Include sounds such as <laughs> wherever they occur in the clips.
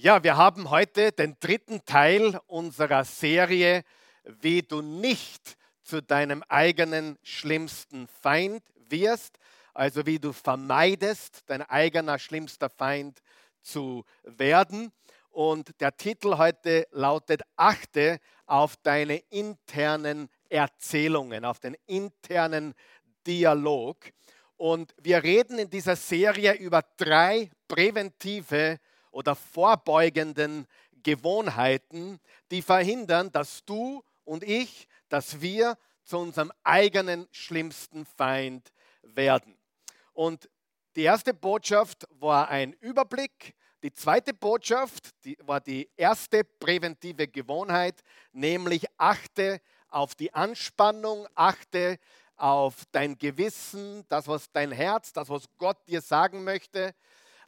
Ja, wir haben heute den dritten Teil unserer Serie, wie du nicht zu deinem eigenen schlimmsten Feind wirst, also wie du vermeidest, dein eigener schlimmster Feind zu werden. Und der Titel heute lautet, achte auf deine internen Erzählungen, auf den internen Dialog. Und wir reden in dieser Serie über drei präventive oder vorbeugenden Gewohnheiten, die verhindern, dass du und ich, dass wir zu unserem eigenen schlimmsten Feind werden. Und die erste Botschaft war ein Überblick. Die zweite Botschaft die war die erste präventive Gewohnheit, nämlich achte auf die Anspannung, achte auf dein Gewissen, das, was dein Herz, das, was Gott dir sagen möchte.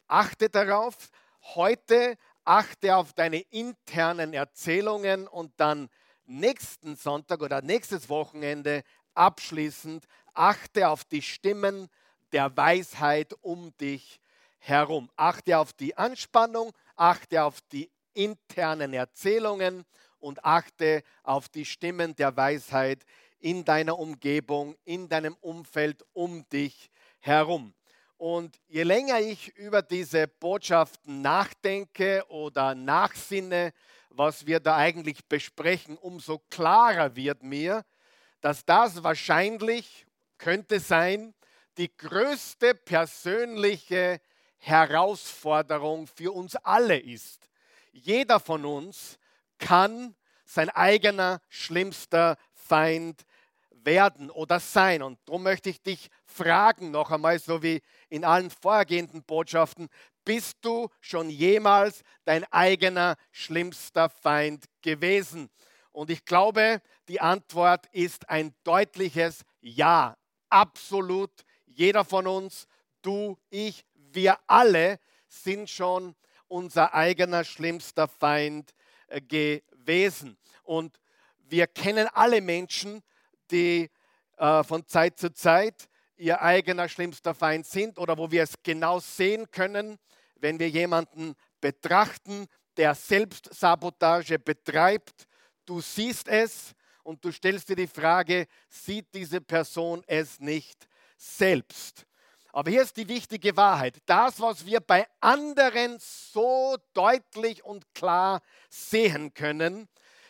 Achte darauf, heute achte auf deine internen Erzählungen und dann nächsten Sonntag oder nächstes Wochenende abschließend achte auf die Stimmen der Weisheit um dich herum. Achte auf die Anspannung, achte auf die internen Erzählungen und achte auf die Stimmen der Weisheit in deiner Umgebung, in deinem Umfeld um dich herum. Und je länger ich über diese Botschaften nachdenke oder nachsinne, was wir da eigentlich besprechen, umso klarer wird mir, dass das wahrscheinlich, könnte sein, die größte persönliche Herausforderung für uns alle ist. Jeder von uns kann sein eigener schlimmster Feind werden oder sein. Und darum möchte ich dich fragen, noch einmal, so wie in allen vorhergehenden Botschaften, bist du schon jemals dein eigener schlimmster Feind gewesen? Und ich glaube, die Antwort ist ein deutliches Ja. Absolut jeder von uns, du, ich, wir alle sind schon unser eigener schlimmster Feind äh, gewesen. Und wir kennen alle Menschen, die äh, von Zeit zu Zeit ihr eigener schlimmster Feind sind oder wo wir es genau sehen können, wenn wir jemanden betrachten, der Selbstsabotage betreibt. Du siehst es und du stellst dir die Frage, sieht diese Person es nicht selbst? Aber hier ist die wichtige Wahrheit. Das, was wir bei anderen so deutlich und klar sehen können,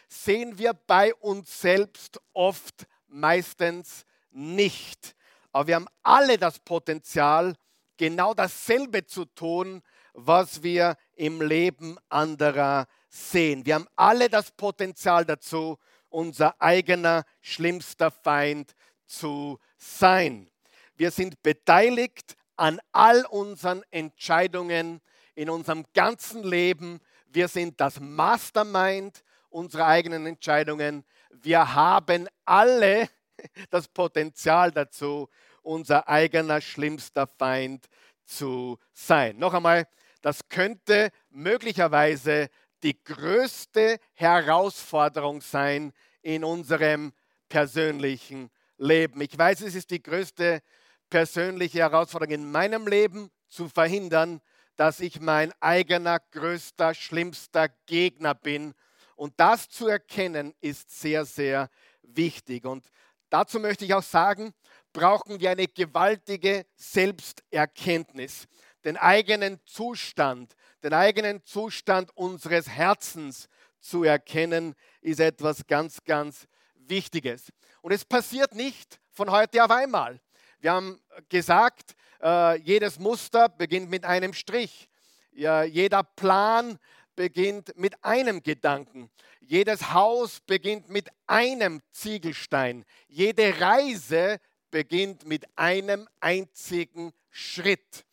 sehen wir bei uns selbst oft meistens nicht. Aber wir haben alle das Potenzial, genau dasselbe zu tun, was wir im Leben anderer sehen. Wir haben alle das Potenzial dazu, unser eigener schlimmster Feind zu sein. Wir sind beteiligt an all unseren Entscheidungen in unserem ganzen Leben. Wir sind das Mastermind unserer eigenen Entscheidungen. Wir haben alle <laughs> das Potenzial dazu, unser eigener schlimmster Feind zu sein. Noch einmal, das könnte möglicherweise die größte Herausforderung sein in unserem persönlichen Leben. Ich weiß, es ist die größte persönliche Herausforderung in meinem Leben, zu verhindern, dass ich mein eigener größter, schlimmster Gegner bin und das zu erkennen, ist sehr, sehr wichtig. Und dazu möchte ich auch sagen, brauchen wir eine gewaltige Selbsterkenntnis. Den eigenen Zustand, den eigenen Zustand unseres Herzens zu erkennen, ist etwas ganz, ganz Wichtiges. Und es passiert nicht von heute auf einmal. Wir haben gesagt, äh, jedes Muster beginnt mit einem Strich. Jeder Plan beginnt mit einem Gedanken. Jedes Haus beginnt mit einem Ziegelstein. Jede Reise beginnt mit einem einzigen Schritt.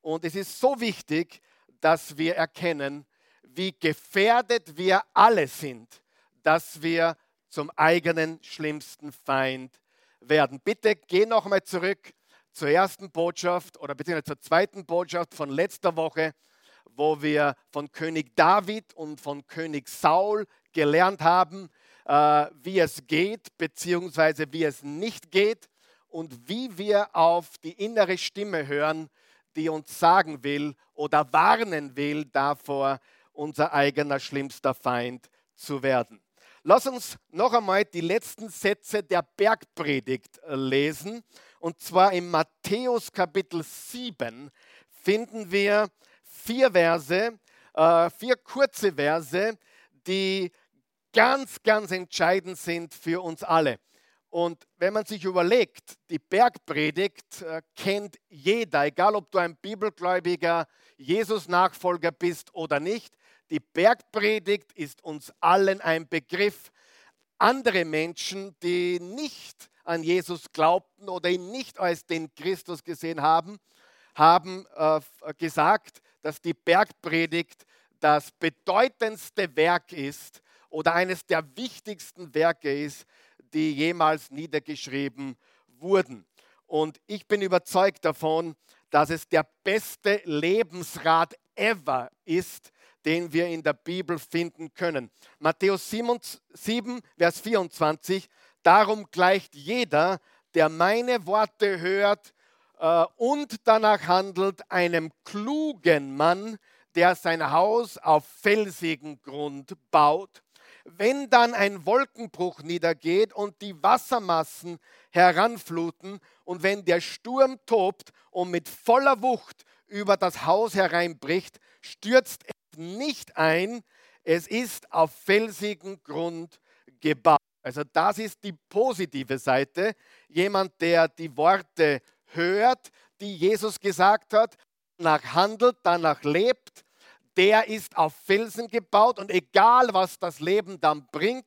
Und es ist so wichtig, dass wir erkennen, wie gefährdet wir alle sind, dass wir zum eigenen schlimmsten Feind werden. Bitte geh nochmal zurück zur ersten Botschaft oder beziehungsweise zur zweiten Botschaft von letzter Woche wo wir von König David und von König Saul gelernt haben, äh, wie es geht, beziehungsweise wie es nicht geht und wie wir auf die innere Stimme hören, die uns sagen will oder warnen will davor, unser eigener schlimmster Feind zu werden. Lass uns noch einmal die letzten Sätze der Bergpredigt äh, lesen. Und zwar im Matthäus Kapitel 7 finden wir vier Verse, äh, vier kurze Verse, die ganz, ganz entscheidend sind für uns alle. Und wenn man sich überlegt, die Bergpredigt äh, kennt jeder, egal ob du ein bibelgläubiger Jesus-Nachfolger bist oder nicht. Die Bergpredigt ist uns allen ein Begriff. Andere Menschen, die nicht an Jesus glaubten oder ihn nicht als den Christus gesehen haben, haben äh, gesagt, dass die Bergpredigt das bedeutendste Werk ist oder eines der wichtigsten Werke ist, die jemals niedergeschrieben wurden. Und ich bin überzeugt davon, dass es der beste Lebensrat ever ist, den wir in der Bibel finden können. Matthäus 7, 7 Vers 24, darum gleicht jeder, der meine Worte hört und danach handelt, einem klugen Mann, der sein Haus auf felsigen Grund baut. Wenn dann ein Wolkenbruch niedergeht und die Wassermassen heranfluten und wenn der Sturm tobt und mit voller Wucht über das Haus hereinbricht, stürzt es nicht ein, es ist auf felsigen Grund gebaut. Also das ist die positive Seite. Jemand, der die Worte hört, die Jesus gesagt hat, danach handelt, danach lebt der ist auf Felsen gebaut und egal was das Leben dann bringt,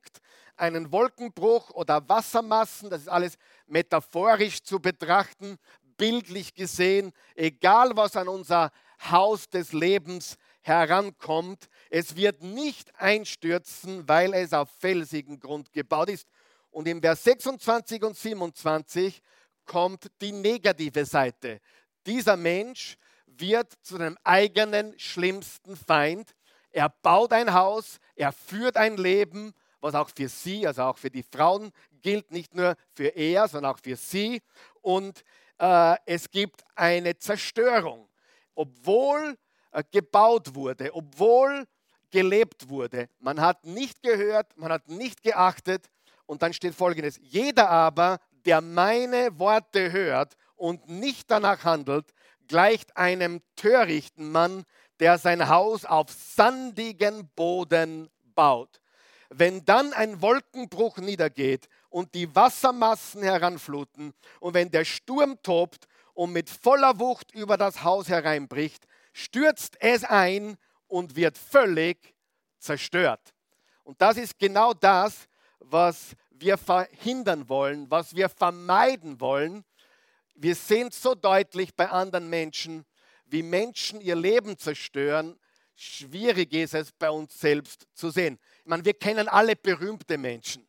einen Wolkenbruch oder Wassermassen, das ist alles metaphorisch zu betrachten, bildlich gesehen, egal was an unser Haus des Lebens herankommt, es wird nicht einstürzen, weil es auf felsigen Grund gebaut ist. Und im Vers 26 und 27 kommt die negative Seite. Dieser Mensch wird zu einem eigenen schlimmsten Feind. Er baut ein Haus, er führt ein Leben, was auch für sie, also auch für die Frauen gilt, nicht nur für er, sondern auch für sie. Und äh, es gibt eine Zerstörung, obwohl äh, gebaut wurde, obwohl gelebt wurde. Man hat nicht gehört, man hat nicht geachtet. Und dann steht folgendes, jeder aber, der meine Worte hört und nicht danach handelt, gleicht einem törichten Mann, der sein Haus auf sandigen Boden baut. Wenn dann ein Wolkenbruch niedergeht und die Wassermassen heranfluten und wenn der Sturm tobt und mit voller Wucht über das Haus hereinbricht, stürzt es ein und wird völlig zerstört. Und das ist genau das, was wir verhindern wollen, was wir vermeiden wollen, wir sehen so deutlich bei anderen Menschen, wie Menschen ihr Leben zerstören. Schwierig ist es bei uns selbst zu sehen. Ich meine, wir kennen alle berühmte Menschen,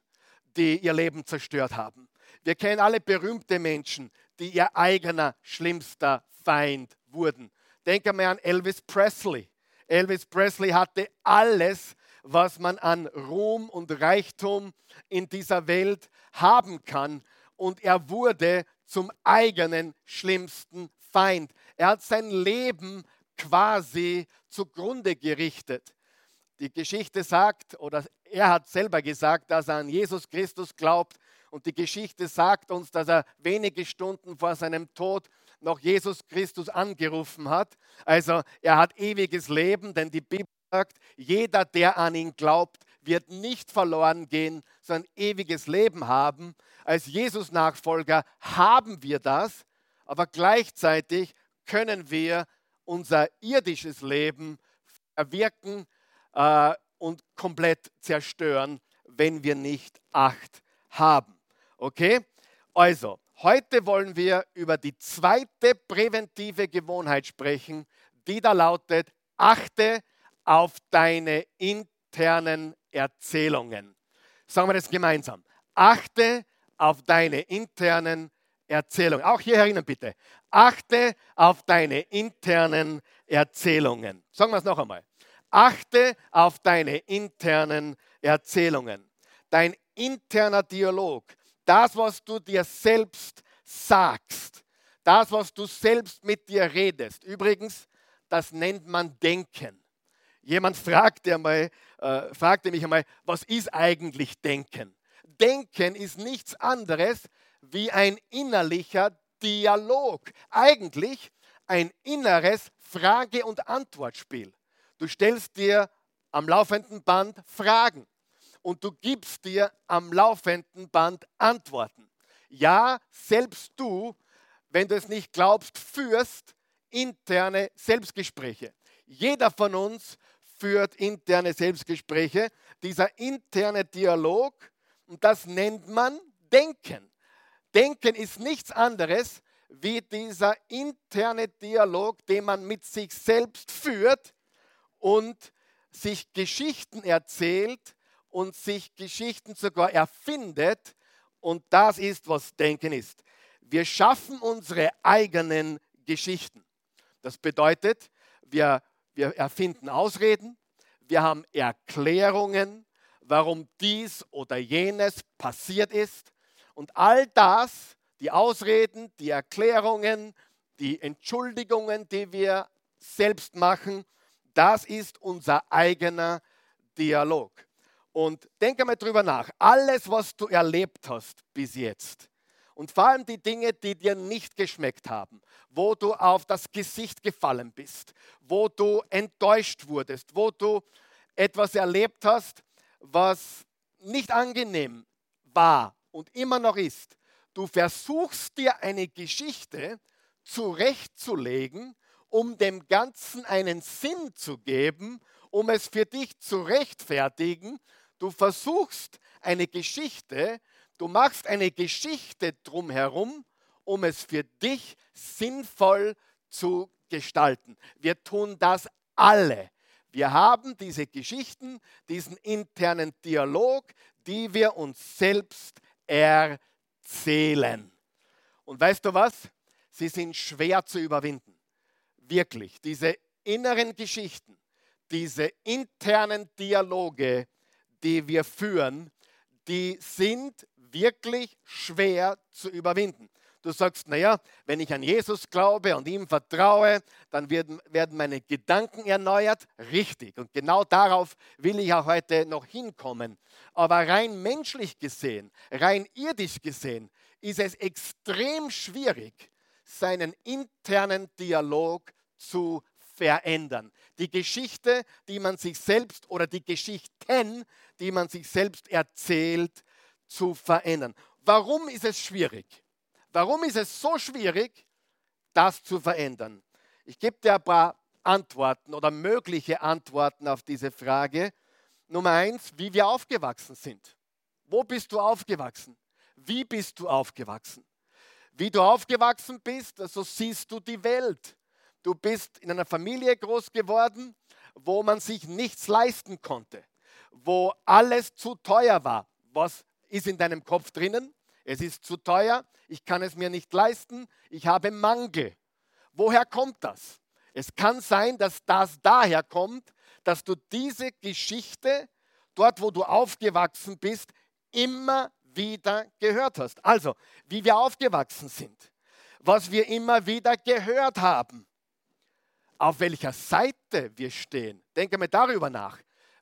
die ihr Leben zerstört haben. Wir kennen alle berühmte Menschen, die ihr eigener schlimmster Feind wurden. Denke mal an Elvis Presley. Elvis Presley hatte alles, was man an Ruhm und Reichtum in dieser Welt haben kann. Und er wurde zum eigenen schlimmsten Feind. Er hat sein Leben quasi zugrunde gerichtet. Die Geschichte sagt, oder er hat selber gesagt, dass er an Jesus Christus glaubt. Und die Geschichte sagt uns, dass er wenige Stunden vor seinem Tod noch Jesus Christus angerufen hat. Also er hat ewiges Leben, denn die Bibel sagt, jeder, der an ihn glaubt, wird nicht verloren gehen, sondern ewiges Leben haben. Als Jesus-Nachfolger haben wir das, aber gleichzeitig können wir unser irdisches Leben erwirken äh, und komplett zerstören, wenn wir nicht Acht haben. Okay? Also, heute wollen wir über die zweite präventive Gewohnheit sprechen, die da lautet, achte auf deine internen Erzählungen. Sagen wir das gemeinsam. Achte auf deine internen Erzählungen. Auch hier erinnern bitte. Achte auf deine internen Erzählungen. Sagen wir es noch einmal. Achte auf deine internen Erzählungen. Dein interner Dialog, das, was du dir selbst sagst, das, was du selbst mit dir redest. Übrigens, das nennt man Denken. Jemand fragte, einmal, äh, fragte mich einmal, was ist eigentlich Denken? Denken ist nichts anderes wie ein innerlicher Dialog. Eigentlich ein inneres Frage- und Antwortspiel. Du stellst dir am laufenden Band Fragen und du gibst dir am laufenden Band Antworten. Ja, selbst du, wenn du es nicht glaubst, führst interne Selbstgespräche. Jeder von uns führt interne Selbstgespräche. Dieser interne Dialog, und das nennt man Denken. Denken ist nichts anderes wie dieser interne Dialog, den man mit sich selbst führt und sich Geschichten erzählt und sich Geschichten sogar erfindet. Und das ist, was Denken ist. Wir schaffen unsere eigenen Geschichten. Das bedeutet, wir, wir erfinden Ausreden, wir haben Erklärungen, warum dies oder jenes passiert ist. Und all das, die Ausreden, die Erklärungen, die Entschuldigungen, die wir selbst machen, das ist unser eigener Dialog. Und denke mal drüber nach. Alles, was du erlebt hast bis jetzt, und vor allem die Dinge, die dir nicht geschmeckt haben, wo du auf das Gesicht gefallen bist, wo du enttäuscht wurdest, wo du etwas erlebt hast, was nicht angenehm war und immer noch ist. Du versuchst dir eine Geschichte zurechtzulegen, um dem Ganzen einen Sinn zu geben, um es für dich zu rechtfertigen. Du versuchst eine Geschichte Du machst eine Geschichte drumherum, um es für dich sinnvoll zu gestalten. Wir tun das alle. Wir haben diese Geschichten, diesen internen Dialog, die wir uns selbst erzählen. Und weißt du was? Sie sind schwer zu überwinden. Wirklich. Diese inneren Geschichten, diese internen Dialoge, die wir führen, die sind wirklich schwer zu überwinden. Du sagst, naja, wenn ich an Jesus glaube und ihm vertraue, dann werden, werden meine Gedanken erneuert. Richtig. Und genau darauf will ich auch heute noch hinkommen. Aber rein menschlich gesehen, rein irdisch gesehen, ist es extrem schwierig, seinen internen Dialog zu verändern. Die Geschichte, die man sich selbst oder die Geschichten, die man sich selbst erzählt, zu verändern. Warum ist es schwierig? Warum ist es so schwierig, das zu verändern? Ich gebe dir ein paar Antworten oder mögliche Antworten auf diese Frage. Nummer eins, wie wir aufgewachsen sind. Wo bist du aufgewachsen? Wie bist du aufgewachsen? Wie du aufgewachsen bist, so siehst du die Welt. Du bist in einer Familie groß geworden, wo man sich nichts leisten konnte, wo alles zu teuer war. Was ist in deinem Kopf drinnen. Es ist zu teuer, ich kann es mir nicht leisten, ich habe Mangel. Woher kommt das? Es kann sein, dass das daher kommt, dass du diese Geschichte dort, wo du aufgewachsen bist, immer wieder gehört hast. Also, wie wir aufgewachsen sind, was wir immer wieder gehört haben, auf welcher Seite wir stehen. Denke mal darüber nach.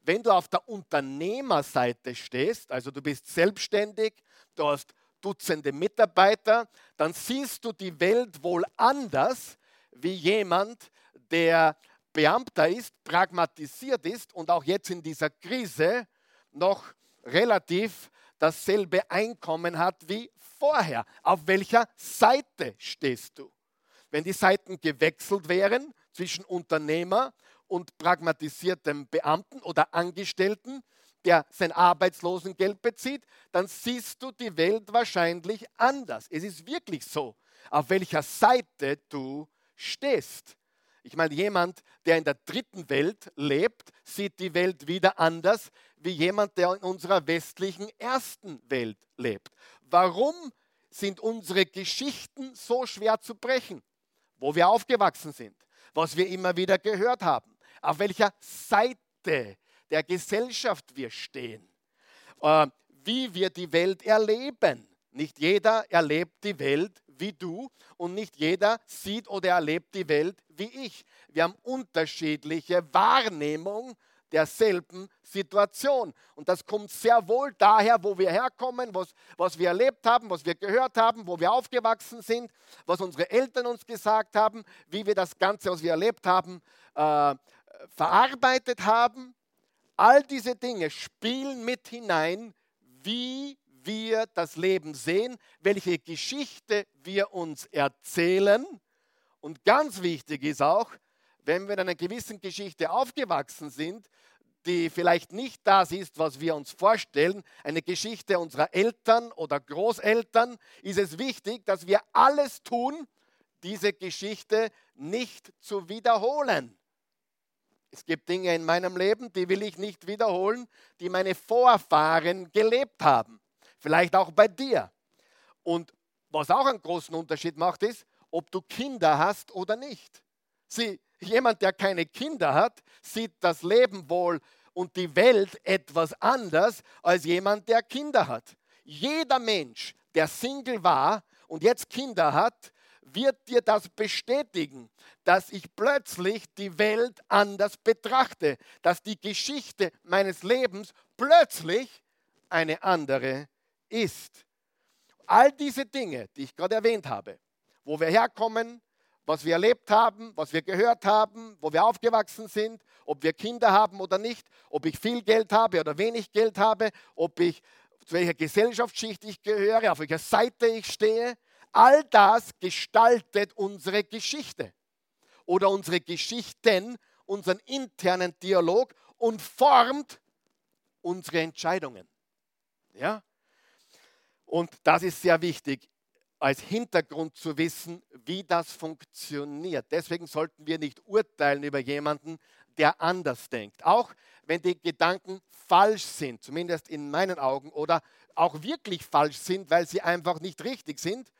Wenn du auf der Unternehmerseite stehst, also du bist selbstständig, du hast Dutzende Mitarbeiter, dann siehst du die Welt wohl anders wie jemand, der Beamter ist, pragmatisiert ist und auch jetzt in dieser Krise noch relativ dasselbe Einkommen hat wie vorher. Auf welcher Seite stehst du? Wenn die Seiten gewechselt wären zwischen Unternehmer und pragmatisiertem Beamten oder Angestellten, der sein Arbeitslosengeld bezieht, dann siehst du die Welt wahrscheinlich anders. Es ist wirklich so, auf welcher Seite du stehst. Ich meine, jemand, der in der dritten Welt lebt, sieht die Welt wieder anders wie jemand, der in unserer westlichen ersten Welt lebt. Warum sind unsere Geschichten so schwer zu brechen? Wo wir aufgewachsen sind, was wir immer wieder gehört haben auf welcher Seite der Gesellschaft wir stehen, äh, wie wir die Welt erleben. Nicht jeder erlebt die Welt wie du und nicht jeder sieht oder erlebt die Welt wie ich. Wir haben unterschiedliche Wahrnehmung derselben Situation. Und das kommt sehr wohl daher, wo wir herkommen, was, was wir erlebt haben, was wir gehört haben, wo wir aufgewachsen sind, was unsere Eltern uns gesagt haben, wie wir das Ganze, was wir erlebt haben, äh, verarbeitet haben. All diese Dinge spielen mit hinein, wie wir das Leben sehen, welche Geschichte wir uns erzählen. Und ganz wichtig ist auch, wenn wir in einer gewissen Geschichte aufgewachsen sind, die vielleicht nicht das ist, was wir uns vorstellen, eine Geschichte unserer Eltern oder Großeltern, ist es wichtig, dass wir alles tun, diese Geschichte nicht zu wiederholen. Es gibt Dinge in meinem Leben, die will ich nicht wiederholen, die meine Vorfahren gelebt haben. Vielleicht auch bei dir. Und was auch einen großen Unterschied macht, ist, ob du Kinder hast oder nicht. Sieh, jemand, der keine Kinder hat, sieht das Leben wohl und die Welt etwas anders als jemand, der Kinder hat. Jeder Mensch, der Single war und jetzt Kinder hat, wird dir das bestätigen, dass ich plötzlich die Welt anders betrachte, dass die Geschichte meines Lebens plötzlich eine andere ist. All diese Dinge, die ich gerade erwähnt habe, wo wir herkommen, was wir erlebt haben, was wir gehört haben, wo wir aufgewachsen sind, ob wir Kinder haben oder nicht, ob ich viel Geld habe oder wenig Geld habe, ob ich zu welcher Gesellschaftsschicht ich gehöre, auf welcher Seite ich stehe. All das gestaltet unsere Geschichte oder unsere Geschichten, unseren internen Dialog und formt unsere Entscheidungen. Ja? Und das ist sehr wichtig als Hintergrund zu wissen, wie das funktioniert. Deswegen sollten wir nicht urteilen über jemanden, der anders denkt. Auch wenn die Gedanken falsch sind, zumindest in meinen Augen, oder auch wirklich falsch sind, weil sie einfach nicht richtig sind,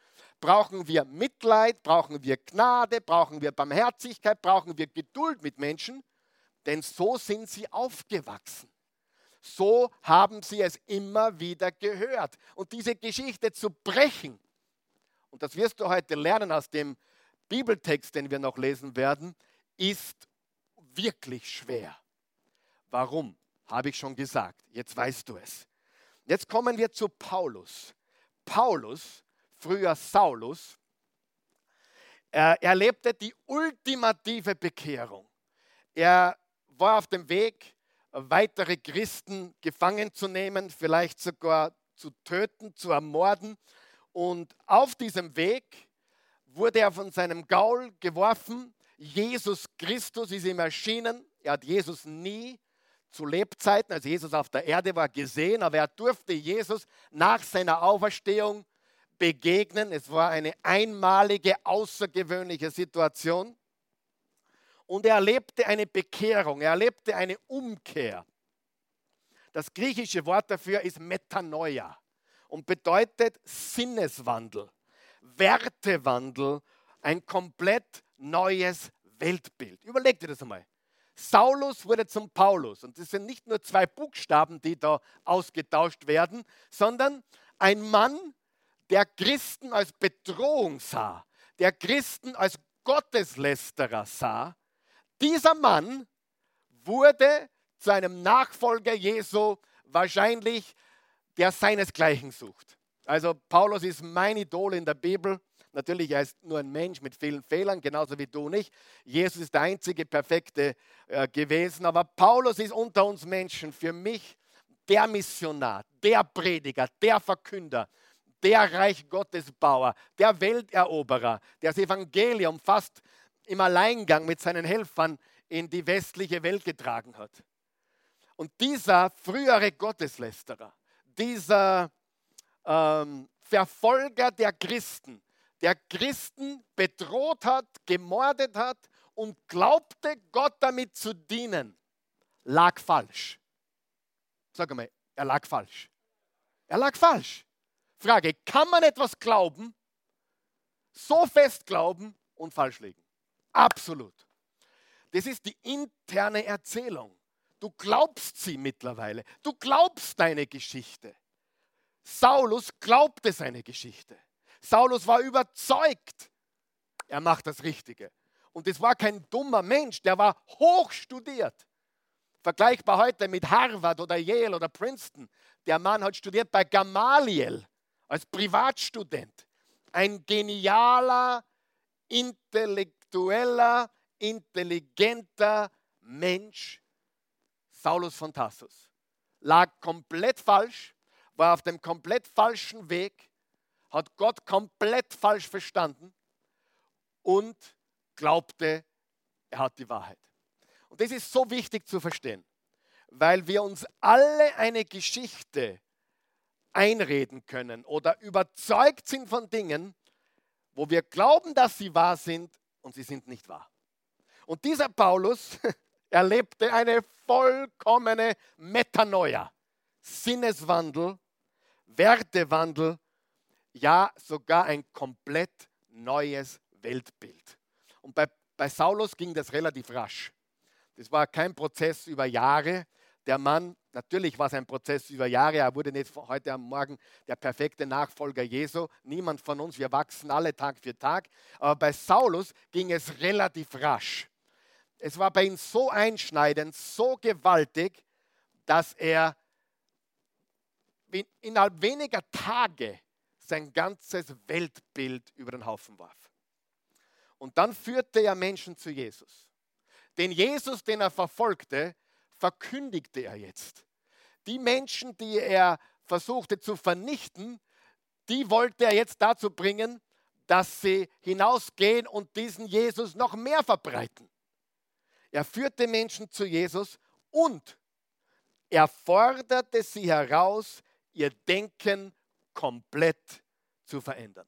brauchen wir Mitleid, brauchen wir Gnade, brauchen wir Barmherzigkeit, brauchen wir Geduld mit Menschen, denn so sind sie aufgewachsen. So haben sie es immer wieder gehört. Und diese Geschichte zu brechen, und das wirst du heute lernen aus dem Bibeltext, den wir noch lesen werden, ist wirklich schwer. Warum? Habe ich schon gesagt. Jetzt weißt du es. Jetzt kommen wir zu Paulus. Paulus, früher Saulus, er erlebte die ultimative Bekehrung. Er war auf dem Weg, weitere Christen gefangen zu nehmen, vielleicht sogar zu töten, zu ermorden. Und auf diesem Weg wurde er von seinem Gaul geworfen. Jesus Christus ist ihm erschienen. Er hat Jesus nie zu Lebzeiten, als Jesus auf der Erde war, gesehen, aber er durfte Jesus nach seiner Auferstehung begegnen. Es war eine einmalige, außergewöhnliche Situation. Und er erlebte eine Bekehrung, er erlebte eine Umkehr. Das griechische Wort dafür ist Metanoia und bedeutet Sinneswandel, Wertewandel, ein komplett neues Weltbild. Überleg dir das einmal. Saulus wurde zum Paulus und es sind nicht nur zwei Buchstaben, die da ausgetauscht werden, sondern ein Mann, der Christen als Bedrohung sah, der Christen als Gotteslästerer sah. Dieser Mann wurde zu einem Nachfolger Jesu wahrscheinlich der seinesgleichen sucht. Also Paulus ist mein Idol in der Bibel. Natürlich, er ist nur ein Mensch mit vielen Fehlern, genauso wie du nicht. Jesus ist der einzige Perfekte äh, gewesen. Aber Paulus ist unter uns Menschen für mich der Missionar, der Prediger, der Verkünder, der Reich Gottesbauer, der Welteroberer, der das Evangelium fast im Alleingang mit seinen Helfern in die westliche Welt getragen hat. Und dieser frühere Gotteslästerer, dieser ähm, Verfolger der Christen, der Christen bedroht hat, gemordet hat und glaubte, Gott damit zu dienen, lag falsch. Sag mal, er lag falsch. Er lag falsch. Frage, kann man etwas glauben, so fest glauben und falsch liegen? Absolut. Das ist die interne Erzählung. Du glaubst sie mittlerweile. Du glaubst deine Geschichte. Saulus glaubte seine Geschichte. Saulus war überzeugt, er macht das Richtige. Und das war kein dummer Mensch, der war hochstudiert. Vergleichbar heute mit Harvard oder Yale oder Princeton. Der Mann hat studiert bei Gamaliel als Privatstudent. Ein genialer, intellektueller, intelligenter Mensch, Saulus von Tassus. Lag komplett falsch, war auf dem komplett falschen Weg, hat Gott komplett falsch verstanden und glaubte, er hat die Wahrheit. Und das ist so wichtig zu verstehen, weil wir uns alle eine Geschichte einreden können oder überzeugt sind von Dingen, wo wir glauben, dass sie wahr sind und sie sind nicht wahr. Und dieser Paulus <laughs> erlebte eine vollkommene Metanoia, Sinneswandel, Wertewandel, ja sogar ein komplett neues Weltbild. Und bei, bei Saulus ging das relativ rasch. Das war kein Prozess über Jahre. Der Mann, natürlich war es ein Prozess über Jahre, er wurde nicht heute am Morgen der perfekte Nachfolger Jesu. Niemand von uns, wir wachsen alle Tag für Tag. Aber bei Saulus ging es relativ rasch. Es war bei ihm so einschneidend, so gewaltig, dass er innerhalb weniger Tage sein ganzes Weltbild über den Haufen warf. Und dann führte er Menschen zu Jesus. Den Jesus, den er verfolgte, verkündigte er jetzt. Die Menschen, die er versuchte zu vernichten, die wollte er jetzt dazu bringen, dass sie hinausgehen und diesen Jesus noch mehr verbreiten. Er führte Menschen zu Jesus und er forderte sie heraus, ihr Denken komplett zu verändern.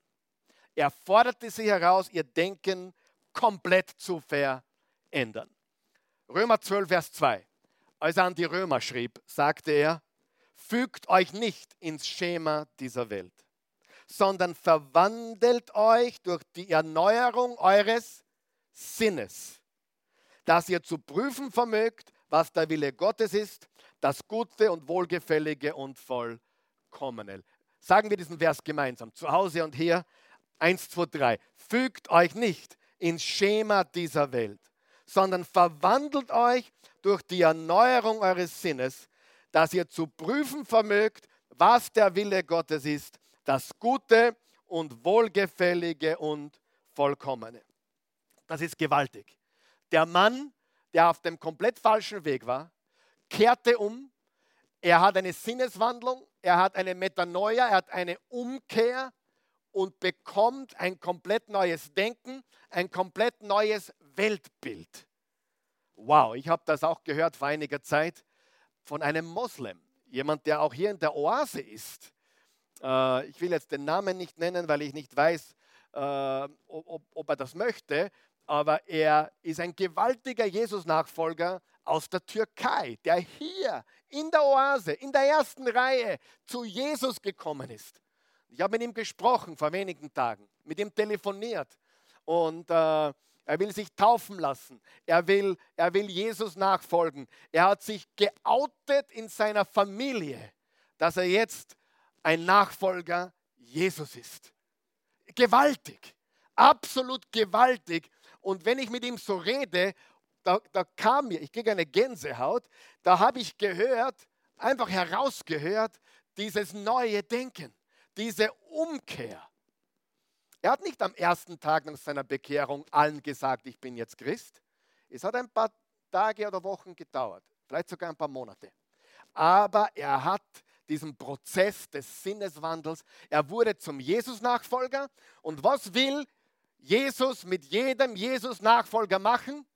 Er forderte sie heraus, ihr Denken komplett zu verändern. Römer 12, Vers 2. Als er an die Römer schrieb, sagte er, fügt euch nicht ins Schema dieser Welt, sondern verwandelt euch durch die Erneuerung eures Sinnes, dass ihr zu prüfen vermögt, was der Wille Gottes ist, das Gute und Wohlgefällige und Vollkommene. Sagen wir diesen Vers gemeinsam, zu Hause und hier. Eins, zwei, drei. Fügt euch nicht ins Schema dieser Welt, sondern verwandelt euch durch die Erneuerung eures Sinnes, dass ihr zu prüfen vermögt, was der Wille Gottes ist, das Gute und Wohlgefällige und Vollkommene. Das ist gewaltig. Der Mann, der auf dem komplett falschen Weg war, kehrte um. Er hat eine Sinneswandlung, er hat eine Metanoia, er hat eine Umkehr und bekommt ein komplett neues Denken, ein komplett neues Weltbild. Wow, ich habe das auch gehört vor einiger Zeit von einem Moslem, jemand, der auch hier in der Oase ist. Äh, ich will jetzt den Namen nicht nennen, weil ich nicht weiß, äh, ob, ob er das möchte, aber er ist ein gewaltiger Jesus-Nachfolger aus der Türkei, der hier in der Oase, in der ersten Reihe zu Jesus gekommen ist. Ich habe mit ihm gesprochen vor wenigen Tagen, mit ihm telefoniert und äh, er will sich taufen lassen. Er will, er will Jesus nachfolgen. Er hat sich geoutet in seiner Familie, dass er jetzt ein Nachfolger Jesus ist. Gewaltig, absolut gewaltig. Und wenn ich mit ihm so rede, da, da kam mir, ich kriege eine Gänsehaut, da habe ich gehört, einfach herausgehört, dieses neue Denken diese Umkehr. Er hat nicht am ersten Tag nach seiner Bekehrung allen gesagt, ich bin jetzt Christ. Es hat ein paar Tage oder Wochen gedauert, vielleicht sogar ein paar Monate. Aber er hat diesen Prozess des Sinneswandels, er wurde zum Jesus-Nachfolger. Und was will Jesus mit jedem Jesus-Nachfolger machen?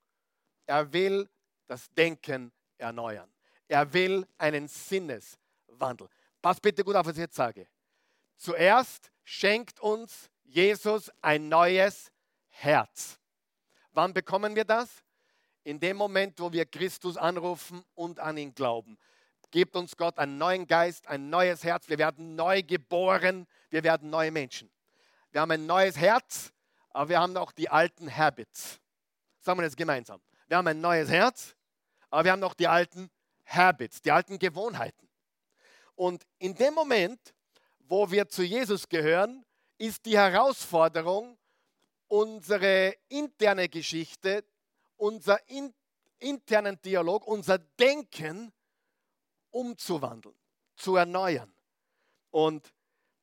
Er will das Denken erneuern. Er will einen Sinneswandel. Pass bitte gut auf, was ich jetzt sage. Zuerst schenkt uns Jesus ein neues Herz. Wann bekommen wir das? In dem Moment, wo wir Christus anrufen und an ihn glauben. Gibt uns Gott einen neuen Geist, ein neues Herz. Wir werden neu geboren, wir werden neue Menschen. Wir haben ein neues Herz, aber wir haben auch die alten Habits. Sagen wir das gemeinsam. Wir haben ein neues Herz, aber wir haben noch die alten Habits, die alten Gewohnheiten. Und in dem Moment, wo wir zu Jesus gehören, ist die Herausforderung, unsere interne Geschichte, unser in, internen Dialog, unser Denken umzuwandeln, zu erneuern. Und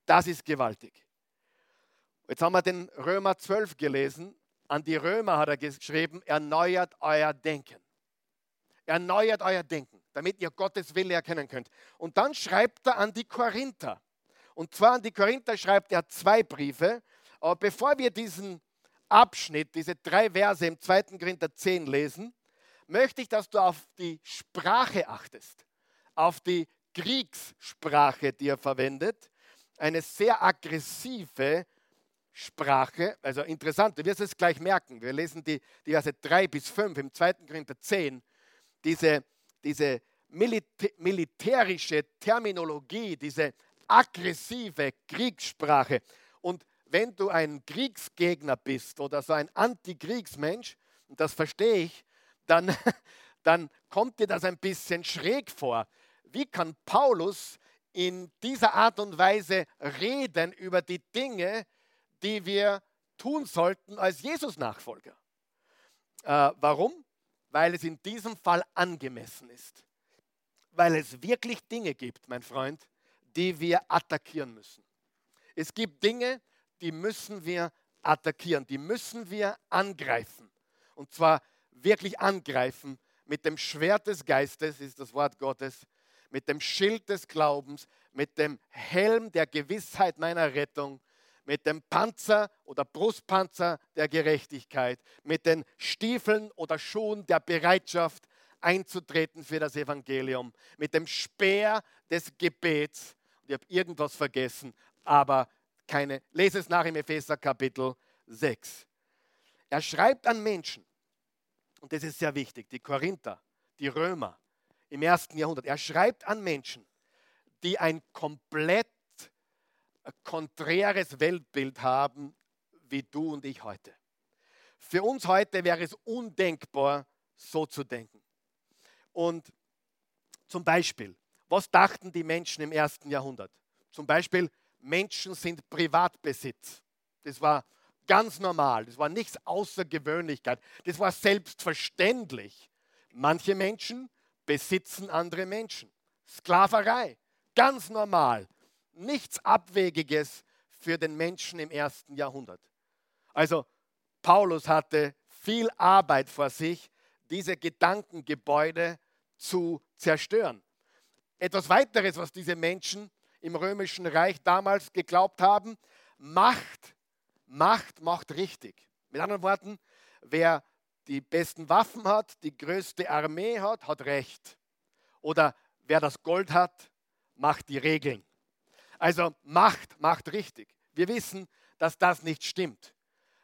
das ist gewaltig. Jetzt haben wir den Römer 12 gelesen. An die Römer hat er geschrieben, erneuert euer Denken. Erneuert euer Denken, damit ihr Gottes Wille erkennen könnt. Und dann schreibt er an die Korinther. Und zwar an die Korinther schreibt er zwei Briefe. Aber bevor wir diesen Abschnitt, diese drei Verse im 2. Korinther 10 lesen, möchte ich, dass du auf die Sprache achtest, auf die Kriegssprache, die er verwendet. Eine sehr aggressive Sprache, also interessant, du wirst es gleich merken. Wir lesen die, die Verse 3 bis 5 im 2. Korinther 10. Diese, diese Militä militärische Terminologie, diese aggressive Kriegssprache. Und wenn du ein Kriegsgegner bist oder so ein Antikriegsmensch, und das verstehe ich, dann, <laughs> dann kommt dir das ein bisschen schräg vor. Wie kann Paulus in dieser Art und Weise reden über die Dinge, die wir tun sollten als Jesus-Nachfolger? Äh, warum? Weil es in diesem Fall angemessen ist. Weil es wirklich Dinge gibt, mein Freund, die wir attackieren müssen. Es gibt Dinge, die müssen wir attackieren, die müssen wir angreifen. Und zwar wirklich angreifen mit dem Schwert des Geistes, ist das Wort Gottes, mit dem Schild des Glaubens, mit dem Helm der Gewissheit meiner Rettung, mit dem Panzer oder Brustpanzer der Gerechtigkeit, mit den Stiefeln oder Schuhen der Bereitschaft einzutreten für das Evangelium, mit dem Speer des Gebets. Ich habe irgendwas vergessen, aber keine. Lese es nach im Epheser Kapitel 6. Er schreibt an Menschen, und das ist sehr wichtig, die Korinther, die Römer im ersten Jahrhundert. Er schreibt an Menschen, die ein komplett konträres Weltbild haben wie du und ich heute. Für uns heute wäre es undenkbar, so zu denken. Und zum Beispiel, was dachten die Menschen im ersten Jahrhundert? Zum Beispiel, Menschen sind Privatbesitz. Das war ganz normal, das war nichts Außergewöhnlichkeit, das war selbstverständlich. Manche Menschen besitzen andere Menschen. Sklaverei, ganz normal, nichts Abwegiges für den Menschen im ersten Jahrhundert. Also Paulus hatte viel Arbeit vor sich, diese Gedankengebäude zu zerstören. Etwas weiteres, was diese Menschen im römischen Reich damals geglaubt haben, Macht, Macht macht richtig. Mit anderen Worten, wer die besten Waffen hat, die größte Armee hat, hat Recht. Oder wer das Gold hat, macht die Regeln. Also Macht macht richtig. Wir wissen, dass das nicht stimmt.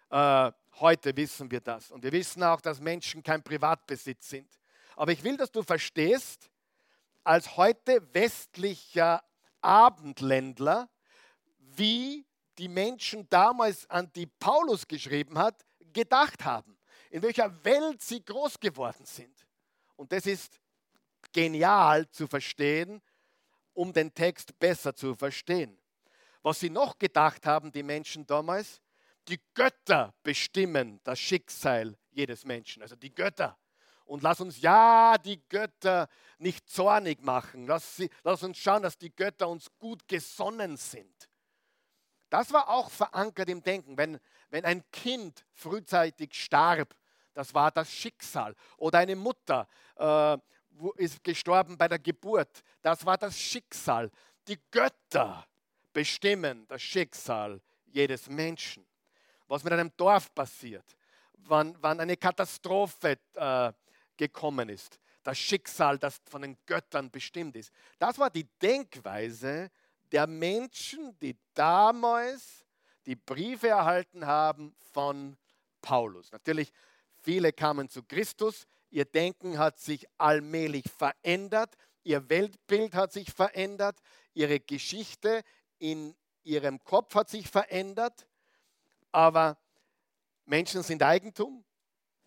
Äh, heute wissen wir das. Und wir wissen auch, dass Menschen kein Privatbesitz sind. Aber ich will, dass du verstehst, als heute westlicher Abendländler, wie die Menschen damals, an die Paulus geschrieben hat, gedacht haben, in welcher Welt sie groß geworden sind. Und das ist genial zu verstehen, um den Text besser zu verstehen. Was sie noch gedacht haben, die Menschen damals, die Götter bestimmen das Schicksal jedes Menschen. Also die Götter. Und lass uns ja die Götter nicht zornig machen. Lass, sie, lass uns schauen, dass die Götter uns gut gesonnen sind. Das war auch verankert im Denken. Wenn, wenn ein Kind frühzeitig starb, das war das Schicksal. Oder eine Mutter äh, ist gestorben bei der Geburt, das war das Schicksal. Die Götter bestimmen das Schicksal jedes Menschen. Was mit einem Dorf passiert, wann, wann eine Katastrophe äh, gekommen ist, das Schicksal, das von den Göttern bestimmt ist. Das war die Denkweise der Menschen, die damals die Briefe erhalten haben von Paulus. Natürlich, viele kamen zu Christus, ihr Denken hat sich allmählich verändert, ihr Weltbild hat sich verändert, ihre Geschichte in ihrem Kopf hat sich verändert, aber Menschen sind Eigentum,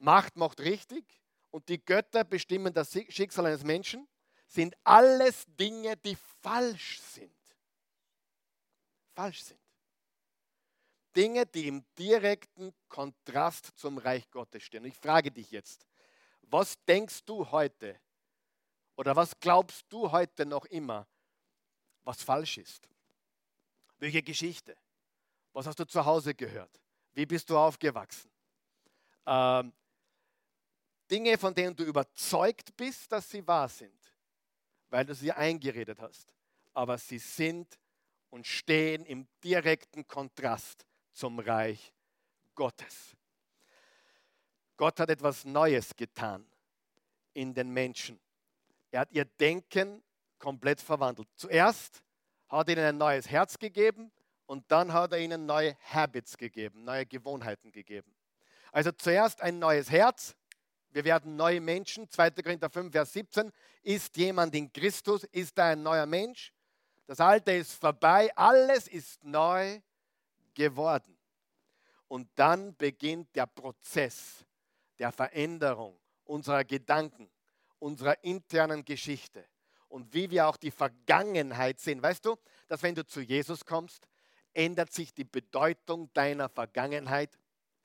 Macht macht richtig, und die Götter bestimmen das Schicksal eines Menschen, sind alles Dinge, die falsch sind. Falsch sind. Dinge, die im direkten Kontrast zum Reich Gottes stehen. Ich frage dich jetzt, was denkst du heute oder was glaubst du heute noch immer, was falsch ist? Welche Geschichte? Was hast du zu Hause gehört? Wie bist du aufgewachsen? Ähm, Dinge, von denen du überzeugt bist, dass sie wahr sind, weil du sie eingeredet hast. Aber sie sind und stehen im direkten Kontrast zum Reich Gottes. Gott hat etwas Neues getan in den Menschen. Er hat ihr Denken komplett verwandelt. Zuerst hat er ihnen ein neues Herz gegeben und dann hat er ihnen neue Habits gegeben, neue Gewohnheiten gegeben. Also zuerst ein neues Herz. Wir werden neue Menschen. 2. Korinther 5, Vers 17. Ist jemand in Christus? Ist er ein neuer Mensch? Das Alte ist vorbei. Alles ist neu geworden. Und dann beginnt der Prozess der Veränderung unserer Gedanken, unserer internen Geschichte und wie wir auch die Vergangenheit sehen. Weißt du, dass wenn du zu Jesus kommst, ändert sich die Bedeutung deiner Vergangenheit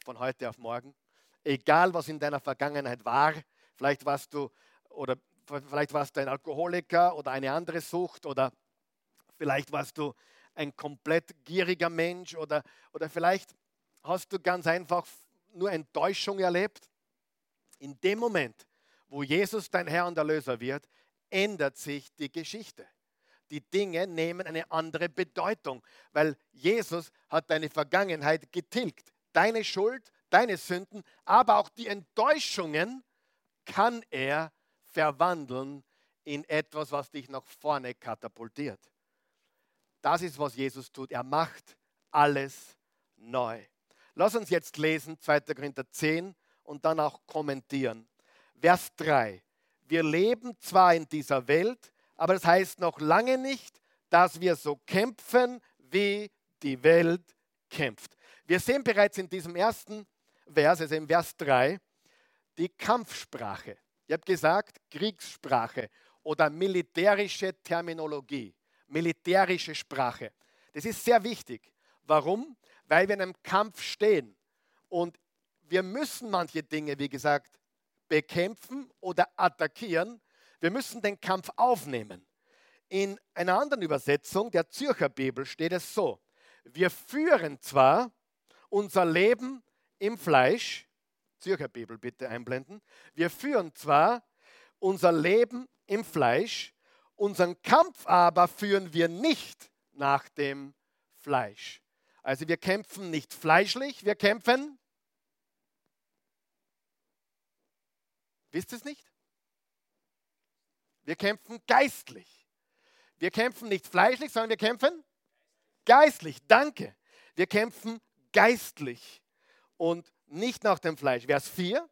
von heute auf morgen. Egal, was in deiner Vergangenheit war, vielleicht warst du oder vielleicht warst du ein Alkoholiker oder eine andere Sucht oder vielleicht warst du ein komplett gieriger Mensch oder, oder vielleicht hast du ganz einfach nur Enttäuschung erlebt. In dem Moment, wo Jesus dein Herr und Erlöser wird, ändert sich die Geschichte. Die Dinge nehmen eine andere Bedeutung, weil Jesus hat deine Vergangenheit getilgt. Deine Schuld, deine Sünden, aber auch die Enttäuschungen kann er verwandeln in etwas, was dich nach vorne katapultiert. Das ist, was Jesus tut. Er macht alles neu. Lass uns jetzt lesen 2. Korinther 10 und dann auch kommentieren. Vers 3. Wir leben zwar in dieser Welt, aber das heißt noch lange nicht, dass wir so kämpfen, wie die Welt kämpft. Wir sehen bereits in diesem ersten Vers, also im Vers 3, die Kampfsprache. Ich habe gesagt, Kriegssprache oder militärische Terminologie, militärische Sprache. Das ist sehr wichtig. Warum? Weil wir in einem Kampf stehen und wir müssen manche Dinge, wie gesagt, bekämpfen oder attackieren. Wir müssen den Kampf aufnehmen. In einer anderen Übersetzung der Zürcher Bibel steht es so: Wir führen zwar unser Leben im Fleisch, Zürcher Bibel bitte einblenden, wir führen zwar unser Leben im Fleisch, unseren Kampf aber führen wir nicht nach dem Fleisch. Also wir kämpfen nicht fleischlich, wir kämpfen Wisst ihr es nicht? Wir kämpfen geistlich. Wir kämpfen nicht fleischlich, sondern wir kämpfen geistlich. Danke. Wir kämpfen geistlich und nicht nach dem Fleisch. Vers 4.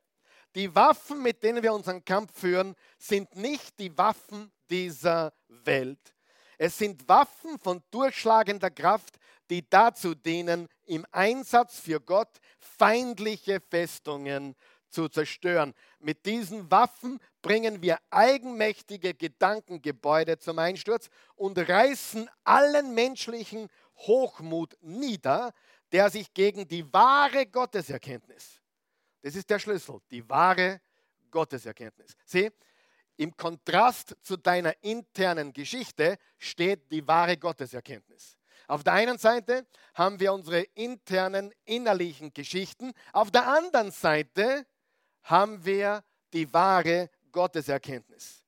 Die Waffen, mit denen wir unseren Kampf führen, sind nicht die Waffen dieser Welt. Es sind Waffen von durchschlagender Kraft, die dazu dienen, im Einsatz für Gott feindliche Festungen zu zerstören. Mit diesen Waffen bringen wir eigenmächtige Gedankengebäude zum Einsturz und reißen allen menschlichen Hochmut nieder, der sich gegen die wahre Gotteserkenntnis, das ist der Schlüssel, die wahre Gotteserkenntnis. Sieh, im Kontrast zu deiner internen Geschichte steht die wahre Gotteserkenntnis. Auf der einen Seite haben wir unsere internen innerlichen Geschichten, auf der anderen Seite haben wir die wahre Gotteserkenntnis.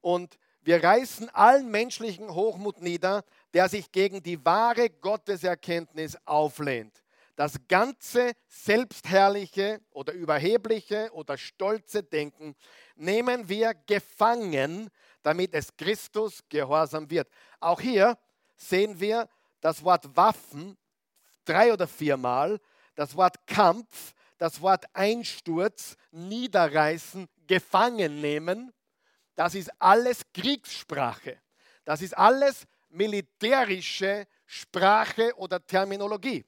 Und wir reißen allen menschlichen Hochmut nieder, der sich gegen die wahre Gotteserkenntnis auflehnt. Das ganze selbstherrliche oder überhebliche oder stolze Denken nehmen wir gefangen, damit es Christus gehorsam wird. Auch hier sehen wir das Wort Waffen drei oder viermal, das Wort Kampf, das Wort Einsturz, Niederreißen, Gefangen nehmen, das ist alles Kriegssprache. Das ist alles militärische Sprache oder Terminologie.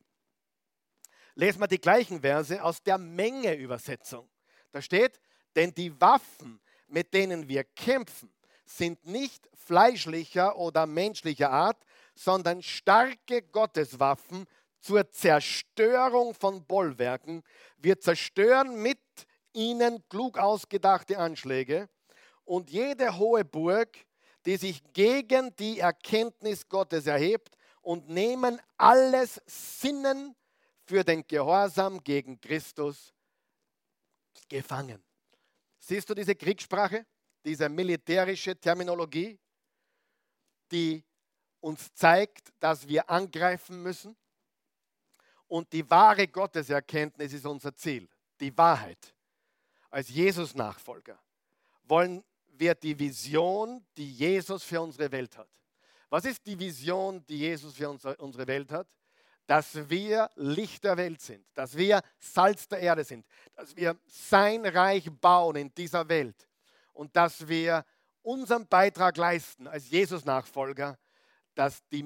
Lesen wir die gleichen Verse aus der Menge-Übersetzung. Da steht, denn die Waffen, mit denen wir kämpfen, sind nicht fleischlicher oder menschlicher Art, sondern starke Gotteswaffen zur Zerstörung von Bollwerken. Wir zerstören mit ihnen klug ausgedachte Anschläge und jede hohe Burg, die sich gegen die Erkenntnis Gottes erhebt und nehmen alles Sinnen für den Gehorsam gegen Christus gefangen. Siehst du diese Kriegssprache, diese militärische Terminologie, die uns zeigt, dass wir angreifen müssen? Und die wahre Gotteserkenntnis ist unser Ziel, die Wahrheit. Als Jesus-Nachfolger wollen wir die Vision, die Jesus für unsere Welt hat. Was ist die Vision, die Jesus für unsere Welt hat? Dass wir Licht der Welt sind, dass wir Salz der Erde sind, dass wir sein Reich bauen in dieser Welt und dass wir unseren Beitrag leisten als Jesus-Nachfolger, dass die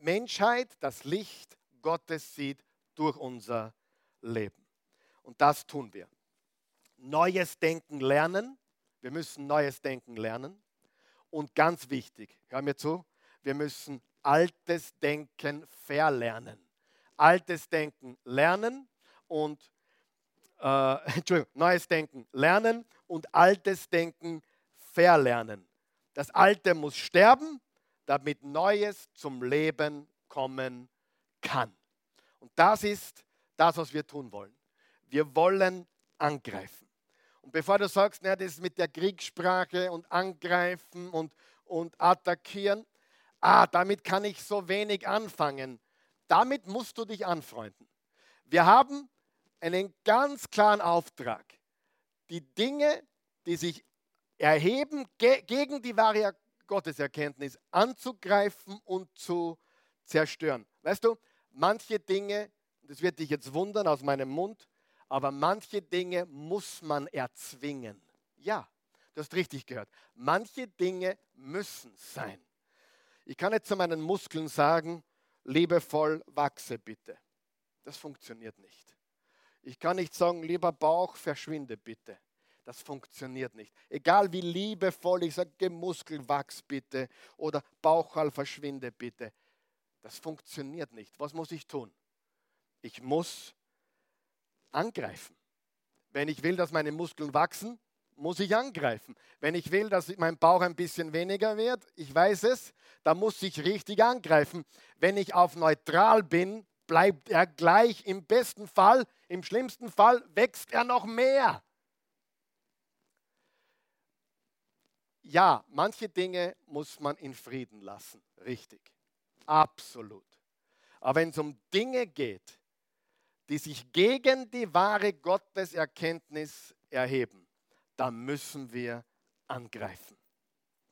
Menschheit das Licht Gottes sieht durch unser Leben. Und das tun wir. Neues Denken lernen. Wir müssen neues Denken lernen. Und ganz wichtig, hör mir zu, wir müssen altes Denken verlernen. Altes Denken lernen und äh, <laughs> Entschuldigung, neues Denken lernen und altes Denken verlernen. Das Alte muss sterben, damit Neues zum Leben kommen kann. Und das ist das, was wir tun wollen. Wir wollen angreifen. Und bevor du sagst, na, das mit der Kriegssprache und angreifen und, und attackieren, ah, damit kann ich so wenig anfangen. Damit musst du dich anfreunden. Wir haben einen ganz klaren Auftrag. Die Dinge, die sich erheben ge gegen die wahre Gotteserkenntnis, anzugreifen und zu zerstören. Weißt du, manche Dinge, das wird dich jetzt wundern aus meinem Mund, aber manche Dinge muss man erzwingen. Ja, du hast richtig gehört. Manche Dinge müssen sein. Ich kann nicht zu meinen Muskeln sagen, liebevoll wachse bitte. Das funktioniert nicht. Ich kann nicht sagen, lieber Bauch, verschwinde bitte. Das funktioniert nicht. Egal wie liebevoll ich sage, Muskelwachs bitte oder Bauchhall verschwinde bitte. Das funktioniert nicht. Was muss ich tun? Ich muss angreifen. Wenn ich will, dass meine Muskeln wachsen, muss ich angreifen. Wenn ich will, dass mein Bauch ein bisschen weniger wird, ich weiß es, dann muss ich richtig angreifen. Wenn ich auf neutral bin, bleibt er gleich. Im besten Fall, im schlimmsten Fall wächst er noch mehr. Ja, manche Dinge muss man in Frieden lassen, richtig. Absolut. Aber wenn es um Dinge geht, die sich gegen die wahre Gotteserkenntnis erheben, dann müssen wir angreifen.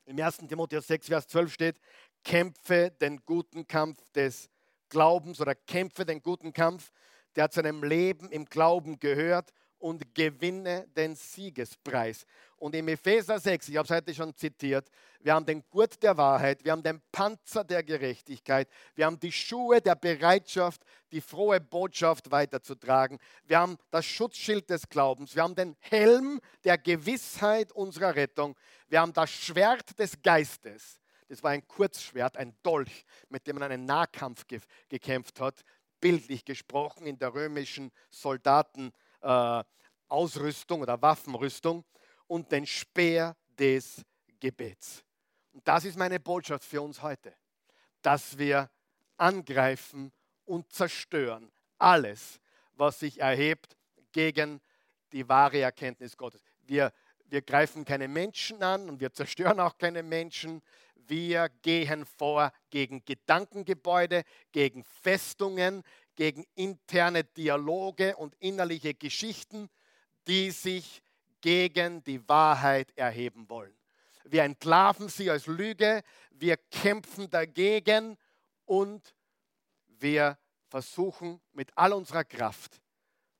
Im 1. Timotheus 6, Vers 12 steht, kämpfe den guten Kampf des Glaubens oder kämpfe den guten Kampf, der zu einem Leben im Glauben gehört und gewinne den Siegespreis. Und im Epheser 6, ich habe es heute schon zitiert, wir haben den Gurt der Wahrheit, wir haben den Panzer der Gerechtigkeit, wir haben die Schuhe der Bereitschaft, die frohe Botschaft weiterzutragen, wir haben das Schutzschild des Glaubens, wir haben den Helm der Gewissheit unserer Rettung, wir haben das Schwert des Geistes. Das war ein Kurzschwert, ein Dolch, mit dem man einen Nahkampf ge gekämpft hat, bildlich gesprochen in der römischen Soldaten äh, Ausrüstung oder Waffenrüstung und den Speer des Gebets. Und das ist meine Botschaft für uns heute, dass wir angreifen und zerstören alles, was sich erhebt gegen die wahre Erkenntnis Gottes. Wir, wir greifen keine Menschen an und wir zerstören auch keine Menschen. Wir gehen vor gegen Gedankengebäude, gegen Festungen, gegen interne Dialoge und innerliche Geschichten, die sich gegen die Wahrheit erheben wollen. Wir entlarven sie als Lüge, wir kämpfen dagegen und wir versuchen mit all unserer Kraft,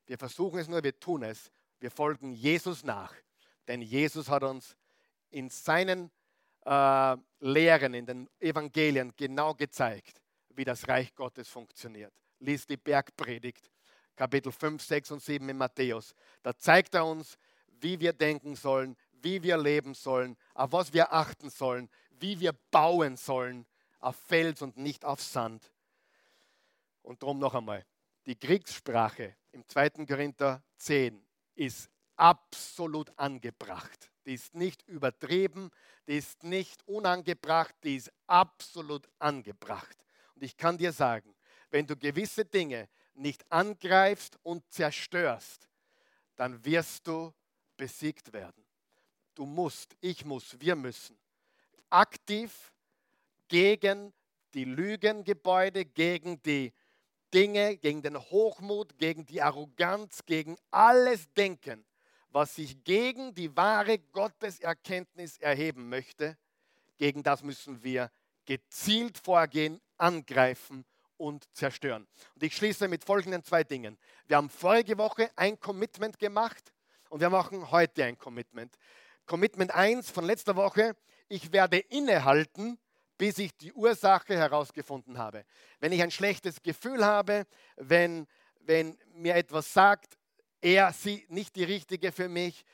wir versuchen es nur, wir tun es, wir folgen Jesus nach. Denn Jesus hat uns in seinen äh, Lehren, in den Evangelien genau gezeigt, wie das Reich Gottes funktioniert liest die Bergpredigt, Kapitel 5, 6 und 7 in Matthäus. Da zeigt er uns, wie wir denken sollen, wie wir leben sollen, auf was wir achten sollen, wie wir bauen sollen, auf Fels und nicht auf Sand. Und darum noch einmal, die Kriegssprache im 2. Korinther 10 ist absolut angebracht. Die ist nicht übertrieben, die ist nicht unangebracht, die ist absolut angebracht. Und ich kann dir sagen, wenn du gewisse Dinge nicht angreifst und zerstörst, dann wirst du besiegt werden. Du musst, ich muss, wir müssen aktiv gegen die Lügengebäude, gegen die Dinge, gegen den Hochmut, gegen die Arroganz, gegen alles Denken, was sich gegen die wahre Gotteserkenntnis erheben möchte, gegen das müssen wir gezielt vorgehen, angreifen und zerstören. Und ich schließe mit folgenden zwei Dingen. Wir haben vorige Woche ein Commitment gemacht und wir machen heute ein Commitment. Commitment 1 von letzter Woche, ich werde innehalten, bis ich die Ursache herausgefunden habe. Wenn ich ein schlechtes Gefühl habe, wenn, wenn mir etwas sagt, er, sie nicht die richtige für mich,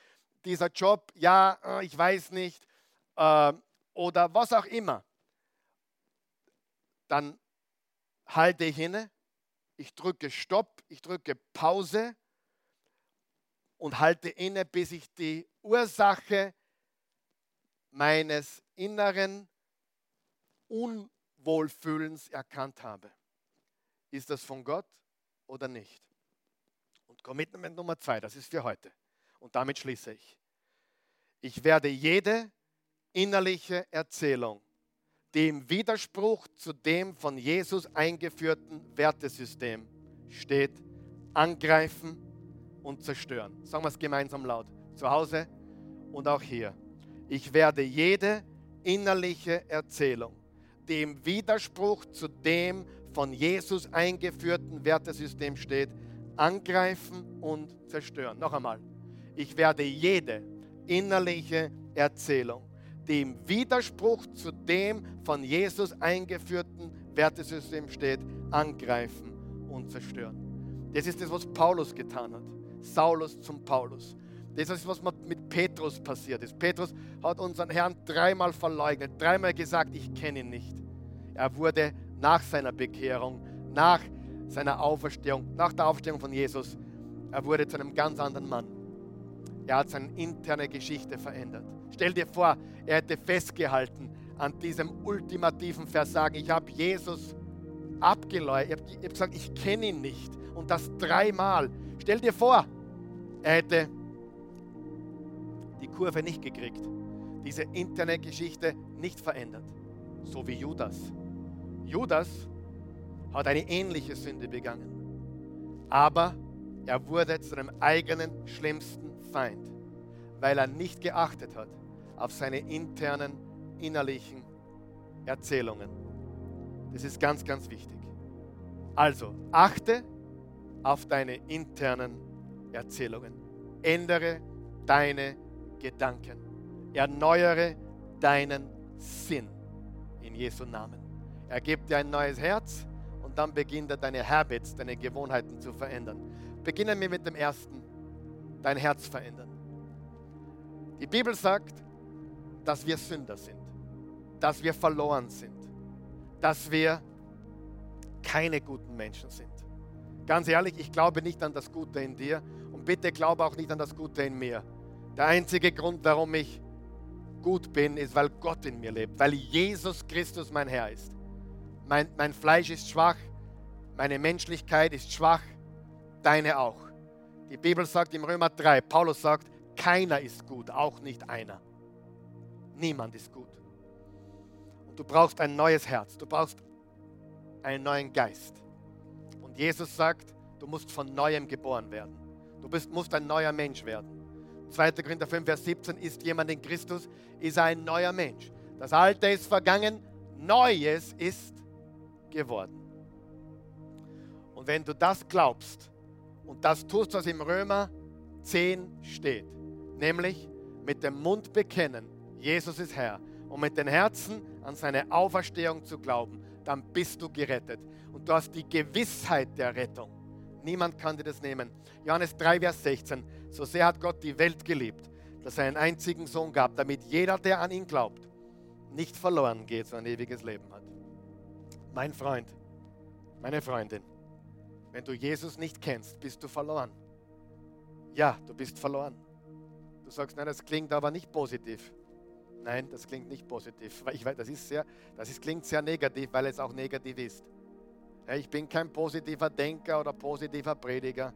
dieser Job, ja, äh, ich weiß nicht, äh, oder was auch immer, dann halte ich inne, ich drücke Stopp, ich drücke Pause und halte inne, bis ich die Ursache meines inneren Unwohlfühlens erkannt habe. Ist das von Gott oder nicht? Und Commitment Nummer zwei, das ist für heute. Und damit schließe ich. Ich werde jede innerliche Erzählung, die im Widerspruch zu dem von Jesus eingeführten Wertesystem steht, angreifen und zerstören. Sagen wir es gemeinsam laut. Zu Hause und auch hier. Ich werde jede innerliche Erzählung, die im Widerspruch zu dem von Jesus eingeführten Wertesystem steht, angreifen und zerstören. Noch einmal. Ich werde jede innerliche Erzählung, die im Widerspruch zu dem von Jesus eingeführten Wertesystem steht, angreifen und zerstören. Das ist das, was Paulus getan hat. Saulus zum Paulus. Das ist, was mit Petrus passiert ist. Petrus hat unseren Herrn dreimal verleugnet, dreimal gesagt, ich kenne ihn nicht. Er wurde nach seiner Bekehrung, nach seiner Auferstehung, nach der Auferstehung von Jesus, er wurde zu einem ganz anderen Mann. Er hat seine interne Geschichte verändert. Stell dir vor, er hätte festgehalten an diesem ultimativen Versagen. Ich habe Jesus abgeleugnet. Ich habe gesagt, ich kenne ihn nicht. Und das dreimal. Stell dir vor, er hätte die Kurve nicht gekriegt, diese interne Geschichte nicht verändert, so wie Judas. Judas hat eine ähnliche Sünde begangen, aber er wurde zu einem eigenen schlimmsten Feind, weil er nicht geachtet hat auf seine internen, innerlichen Erzählungen. Das ist ganz, ganz wichtig. Also, achte auf deine internen Erzählungen. Ändere deine Gedanken. Erneuere deinen Sinn in Jesu Namen. Er gibt dir ein neues Herz und dann beginnt er deine Habits, deine Gewohnheiten zu verändern. Beginnen wir mit dem ersten, dein Herz verändern. Die Bibel sagt, dass wir Sünder sind, dass wir verloren sind, dass wir keine guten Menschen sind. Ganz ehrlich, ich glaube nicht an das Gute in dir und bitte glaube auch nicht an das Gute in mir. Der einzige Grund, warum ich gut bin, ist, weil Gott in mir lebt, weil Jesus Christus mein Herr ist. Mein, mein Fleisch ist schwach, meine Menschlichkeit ist schwach, deine auch. Die Bibel sagt im Römer 3, Paulus sagt, keiner ist gut, auch nicht einer. Niemand ist gut. Du brauchst ein neues Herz, du brauchst einen neuen Geist. Und Jesus sagt, du musst von neuem geboren werden. Du bist, musst ein neuer Mensch werden. 2. Korinther 5, Vers 17, ist jemand in Christus, ist ein neuer Mensch. Das Alte ist vergangen, Neues ist geworden. Und wenn du das glaubst und das tust, was im Römer 10 steht, nämlich mit dem Mund bekennen, Jesus ist Herr, und mit den Herzen an seine Auferstehung zu glauben, dann bist du gerettet. Und du hast die Gewissheit der Rettung. Niemand kann dir das nehmen. Johannes 3, Vers 16. So sehr hat Gott die Welt geliebt, dass er einen einzigen Sohn gab, damit jeder, der an ihn glaubt, nicht verloren geht, sondern ewiges Leben hat. Mein Freund, meine Freundin, Wenn du Jesus nicht kennst, bist du verloren. Ja, du bist verloren. Du sagst, nein, das klingt aber nicht positiv. Nein, das klingt nicht positiv. Ich weiß, das, ist sehr, das ist, klingt sehr negativ, weil es auch negativ ist. Ich bin kein positiver Denker oder positiver Prediger.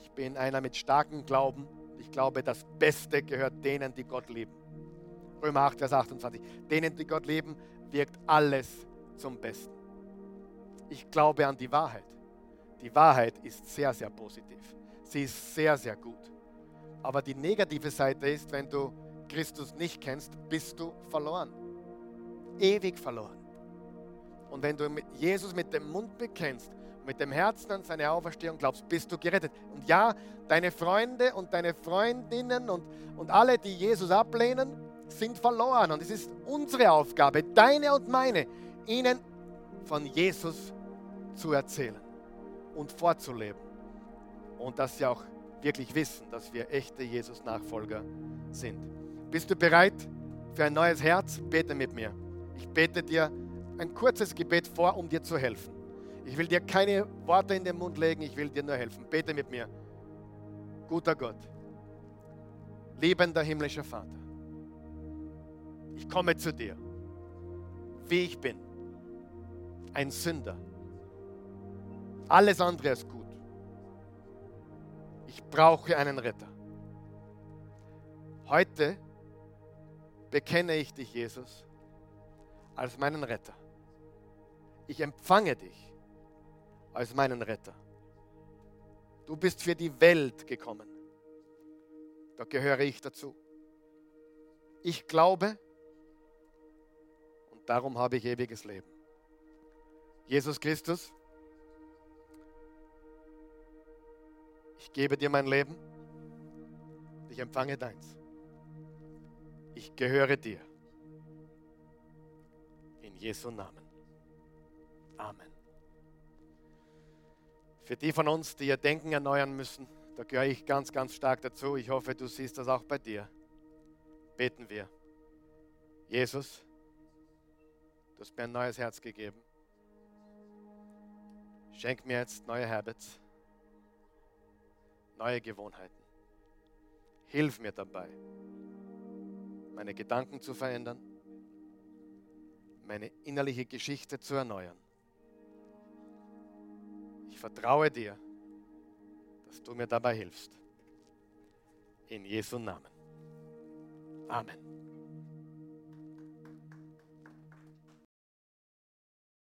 Ich bin einer mit starkem Glauben. Ich glaube, das Beste gehört denen, die Gott lieben. Römer 8, Vers 28. Denen, die Gott lieben, wirkt alles zum Besten. Ich glaube an die Wahrheit. Die Wahrheit ist sehr, sehr positiv. Sie ist sehr, sehr gut. Aber die negative Seite ist, wenn du Christus nicht kennst, bist du verloren. Ewig verloren. Und wenn du Jesus mit dem Mund bekennst, mit dem Herzen an seine Auferstehung glaubst, bist du gerettet. Und ja, deine Freunde und deine Freundinnen und, und alle, die Jesus ablehnen, sind verloren. Und es ist unsere Aufgabe, deine und meine, ihnen von Jesus zu erzählen und vorzuleben. Und dass sie auch wirklich wissen, dass wir echte Jesus-Nachfolger sind. Bist du bereit für ein neues Herz? Bete mit mir. Ich bete dir ein kurzes Gebet vor, um dir zu helfen. Ich will dir keine Worte in den Mund legen, ich will dir nur helfen. Bete mit mir. Guter Gott, liebender himmlischer Vater, ich komme zu dir, wie ich bin, ein Sünder. Alles andere ist gut. Ich brauche einen Retter. Heute bekenne ich dich, Jesus, als meinen Retter. Ich empfange dich als meinen Retter. Du bist für die Welt gekommen. Da gehöre ich dazu. Ich glaube und darum habe ich ewiges Leben. Jesus Christus, ich gebe dir mein Leben, ich empfange deins. Ich gehöre dir. In Jesu Namen. Amen. Für die von uns, die ihr Denken erneuern müssen, da gehöre ich ganz, ganz stark dazu. Ich hoffe, du siehst das auch bei dir. Beten wir. Jesus, du hast mir ein neues Herz gegeben. Schenk mir jetzt neue Habits, neue Gewohnheiten. Hilf mir dabei, meine Gedanken zu verändern, meine innerliche Geschichte zu erneuern. Ich vertraue dir, dass du mir dabei hilfst. In Jesu Namen. Amen.